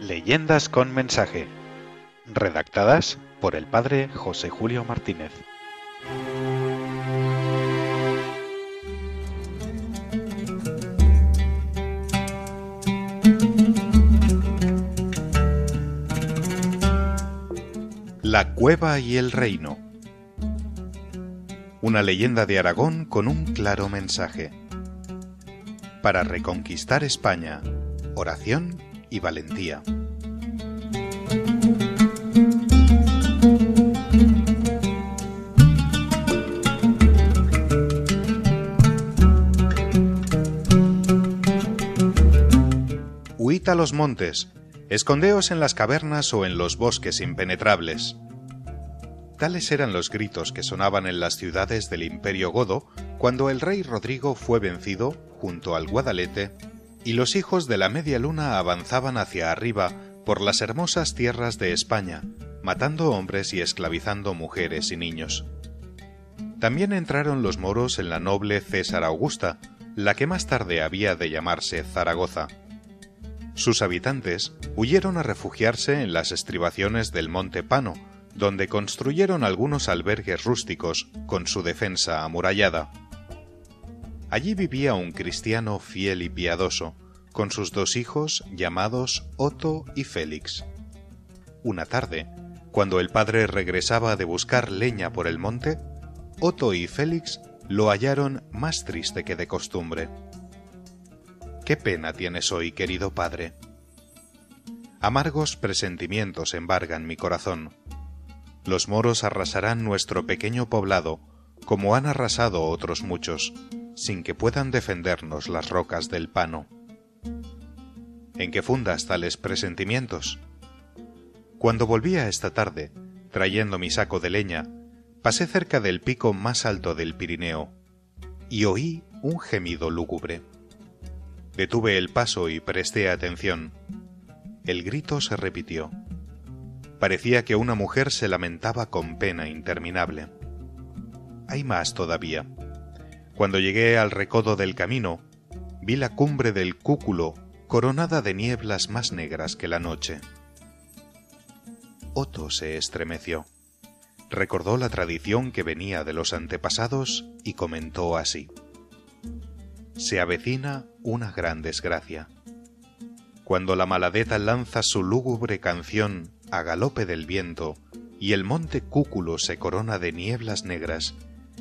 Leyendas con mensaje. Redactadas por el padre José Julio Martínez. La cueva y el reino. Una leyenda de Aragón con un claro mensaje. Para reconquistar España, oración y valentía. Huid a los montes, escondeos en las cavernas o en los bosques impenetrables. Tales eran los gritos que sonaban en las ciudades del Imperio Godo cuando el rey Rodrigo fue vencido, junto al Guadalete, y los hijos de la media luna avanzaban hacia arriba por las hermosas tierras de España, matando hombres y esclavizando mujeres y niños. También entraron los moros en la noble César Augusta, la que más tarde había de llamarse Zaragoza. Sus habitantes huyeron a refugiarse en las estribaciones del Monte Pano, donde construyeron algunos albergues rústicos con su defensa amurallada. Allí vivía un cristiano fiel y piadoso, con sus dos hijos llamados Otto y Félix. Una tarde, cuando el padre regresaba de buscar leña por el monte, Otto y Félix lo hallaron más triste que de costumbre. ¿Qué pena tienes hoy, querido padre? Amargos presentimientos embargan mi corazón. Los moros arrasarán nuestro pequeño poblado, como han arrasado otros muchos, sin que puedan defendernos las rocas del pano. ¿En qué fundas tales presentimientos? Cuando volvía esta tarde, trayendo mi saco de leña, pasé cerca del pico más alto del Pirineo y oí un gemido lúgubre. Detuve el paso y presté atención. El grito se repitió. Parecía que una mujer se lamentaba con pena interminable. Hay más todavía. Cuando llegué al recodo del camino, vi la cumbre del cúculo coronada de nieblas más negras que la noche. Otto se estremeció. Recordó la tradición que venía de los antepasados y comentó así. Se avecina una gran desgracia. Cuando la maladeta lanza su lúgubre canción a galope del viento y el monte Cúculo se corona de nieblas negras,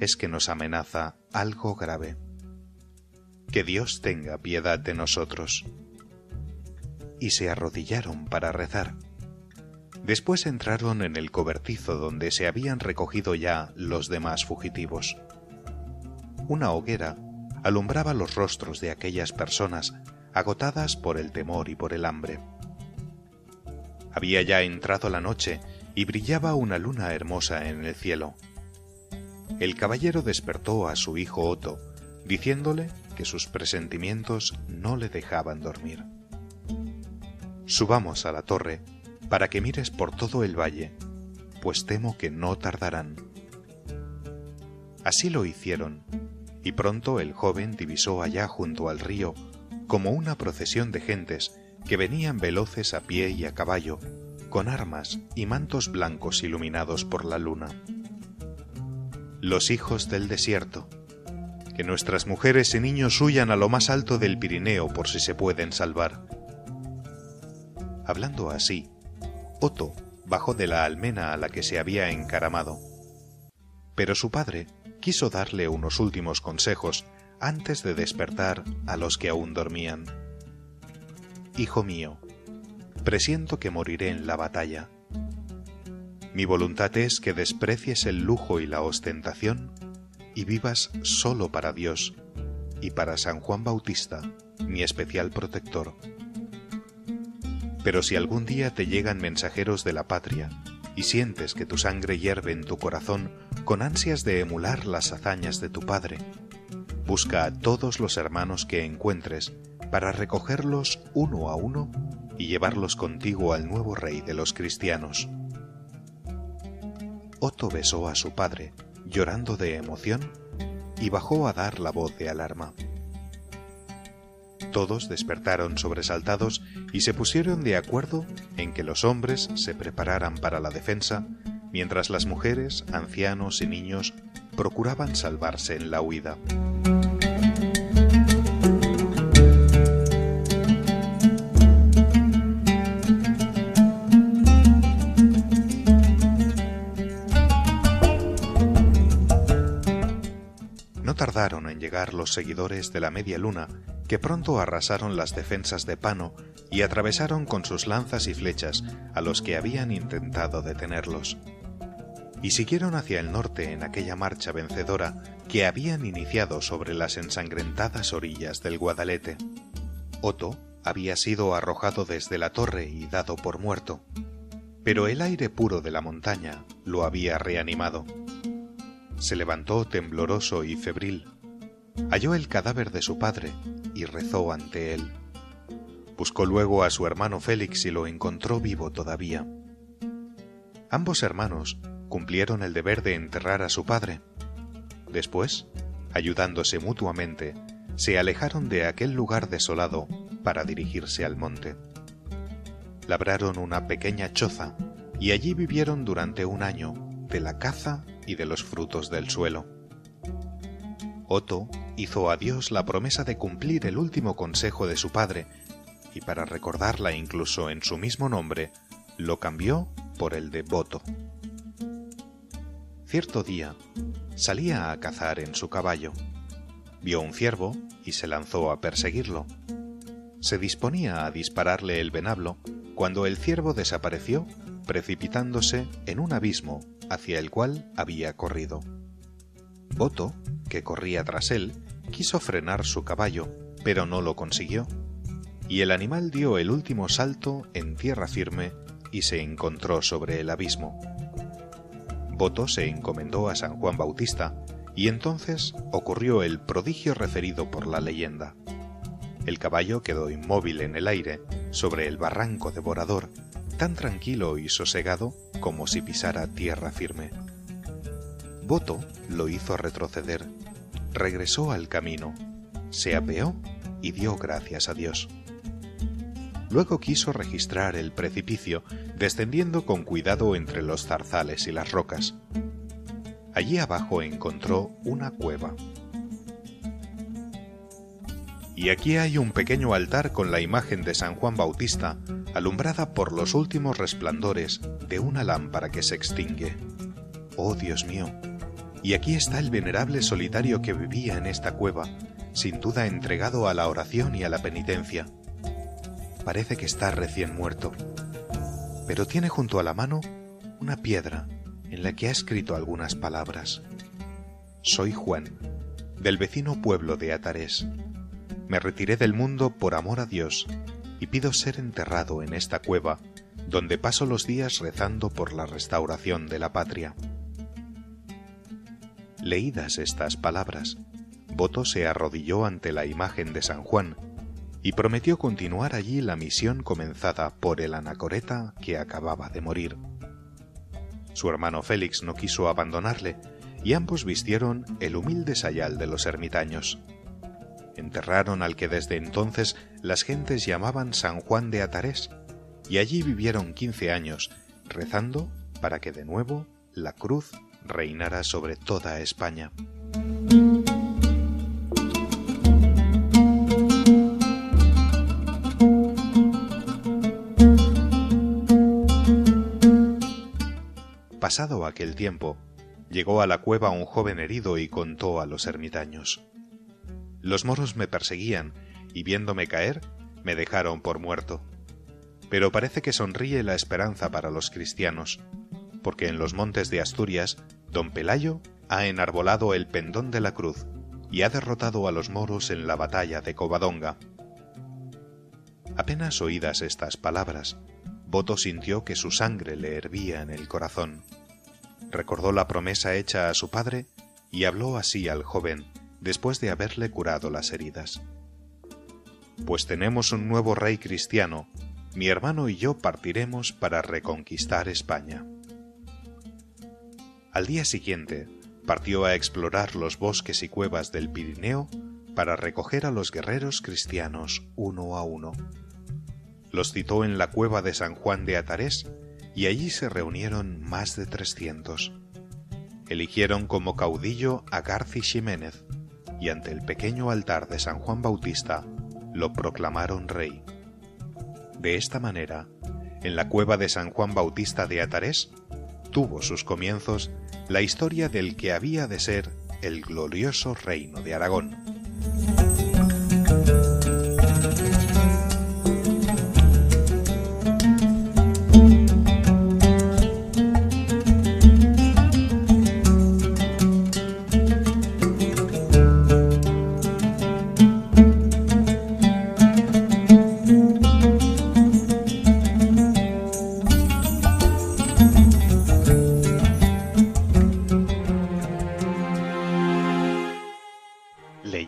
es que nos amenaza algo grave. Que Dios tenga piedad de nosotros. Y se arrodillaron para rezar. Después entraron en el cobertizo donde se habían recogido ya los demás fugitivos. Una hoguera alumbraba los rostros de aquellas personas agotadas por el temor y por el hambre. Había ya entrado la noche y brillaba una luna hermosa en el cielo el caballero despertó a su hijo Otto, diciéndole que sus presentimientos no le dejaban dormir. Subamos a la torre para que mires por todo el valle, pues temo que no tardarán. Así lo hicieron, y pronto el joven divisó allá junto al río como una procesión de gentes que venían veloces a pie y a caballo, con armas y mantos blancos iluminados por la luna los hijos del desierto. Que nuestras mujeres y niños huyan a lo más alto del Pirineo por si se pueden salvar. Hablando así, Otto bajó de la almena a la que se había encaramado. Pero su padre quiso darle unos últimos consejos antes de despertar a los que aún dormían. Hijo mío, presiento que moriré en la batalla mi voluntad es que desprecies el lujo y la ostentación y vivas solo para Dios y para San Juan Bautista, mi especial protector. Pero si algún día te llegan mensajeros de la patria y sientes que tu sangre hierve en tu corazón con ansias de emular las hazañas de tu padre, busca a todos los hermanos que encuentres para recogerlos uno a uno y llevarlos contigo al nuevo rey de los cristianos. Otto besó a su padre, llorando de emoción, y bajó a dar la voz de alarma. Todos despertaron sobresaltados y se pusieron de acuerdo en que los hombres se prepararan para la defensa, mientras las mujeres, ancianos y niños procuraban salvarse en la huida. En llegar los seguidores de la media luna, que pronto arrasaron las defensas de Pano y atravesaron con sus lanzas y flechas a los que habían intentado detenerlos. Y siguieron hacia el norte en aquella marcha vencedora que habían iniciado sobre las ensangrentadas orillas del Guadalete. Otto había sido arrojado desde la torre y dado por muerto, pero el aire puro de la montaña lo había reanimado se levantó tembloroso y febril. Halló el cadáver de su padre y rezó ante él. Buscó luego a su hermano Félix y lo encontró vivo todavía. Ambos hermanos cumplieron el deber de enterrar a su padre. Después, ayudándose mutuamente, se alejaron de aquel lugar desolado para dirigirse al monte. Labraron una pequeña choza y allí vivieron durante un año de la caza y de los frutos del suelo. Otto hizo a Dios la promesa de cumplir el último consejo de su padre, y para recordarla incluso en su mismo nombre, lo cambió por el de Voto. Cierto día, salía a cazar en su caballo. Vio un ciervo y se lanzó a perseguirlo. Se disponía a dispararle el venablo cuando el ciervo desapareció precipitándose en un abismo hacia el cual había corrido. Boto, que corría tras él, quiso frenar su caballo, pero no lo consiguió, y el animal dio el último salto en tierra firme y se encontró sobre el abismo. Boto se encomendó a San Juan Bautista, y entonces ocurrió el prodigio referido por la leyenda. El caballo quedó inmóvil en el aire, sobre el barranco devorador, tan tranquilo y sosegado como si pisara tierra firme. Voto lo hizo retroceder, regresó al camino, se apeó y dio gracias a Dios. Luego quiso registrar el precipicio, descendiendo con cuidado entre los zarzales y las rocas. Allí abajo encontró una cueva. Y aquí hay un pequeño altar con la imagen de San Juan Bautista, alumbrada por los últimos resplandores de una lámpara que se extingue. Oh Dios mío, y aquí está el venerable solitario que vivía en esta cueva, sin duda entregado a la oración y a la penitencia. Parece que está recién muerto, pero tiene junto a la mano una piedra en la que ha escrito algunas palabras. Soy Juan, del vecino pueblo de Atarés me retiré del mundo por amor a Dios y pido ser enterrado en esta cueva, donde paso los días rezando por la restauración de la patria. Leídas estas palabras, Boto se arrodilló ante la imagen de San Juan y prometió continuar allí la misión comenzada por el anacoreta que acababa de morir. Su hermano Félix no quiso abandonarle y ambos vistieron el humilde sayal de los ermitaños enterraron al que desde entonces las gentes llamaban San Juan de Atarés, y allí vivieron quince años, rezando para que de nuevo la cruz reinara sobre toda España. Pasado aquel tiempo, llegó a la cueva un joven herido y contó a los ermitaños. Los moros me perseguían y viéndome caer, me dejaron por muerto. Pero parece que sonríe la esperanza para los cristianos, porque en los montes de Asturias, don Pelayo ha enarbolado el pendón de la cruz y ha derrotado a los moros en la batalla de Covadonga. Apenas oídas estas palabras, Boto sintió que su sangre le hervía en el corazón. Recordó la promesa hecha a su padre y habló así al joven, después de haberle curado las heridas. Pues tenemos un nuevo rey cristiano, mi hermano y yo partiremos para reconquistar España. Al día siguiente, partió a explorar los bosques y cuevas del Pirineo para recoger a los guerreros cristianos uno a uno. Los citó en la cueva de San Juan de Atarés y allí se reunieron más de trescientos. Eligieron como caudillo a Garci Ximénez y ante el pequeño altar de San Juan Bautista lo proclamaron rey. De esta manera, en la cueva de San Juan Bautista de Atarés, tuvo sus comienzos la historia del que había de ser el glorioso reino de Aragón.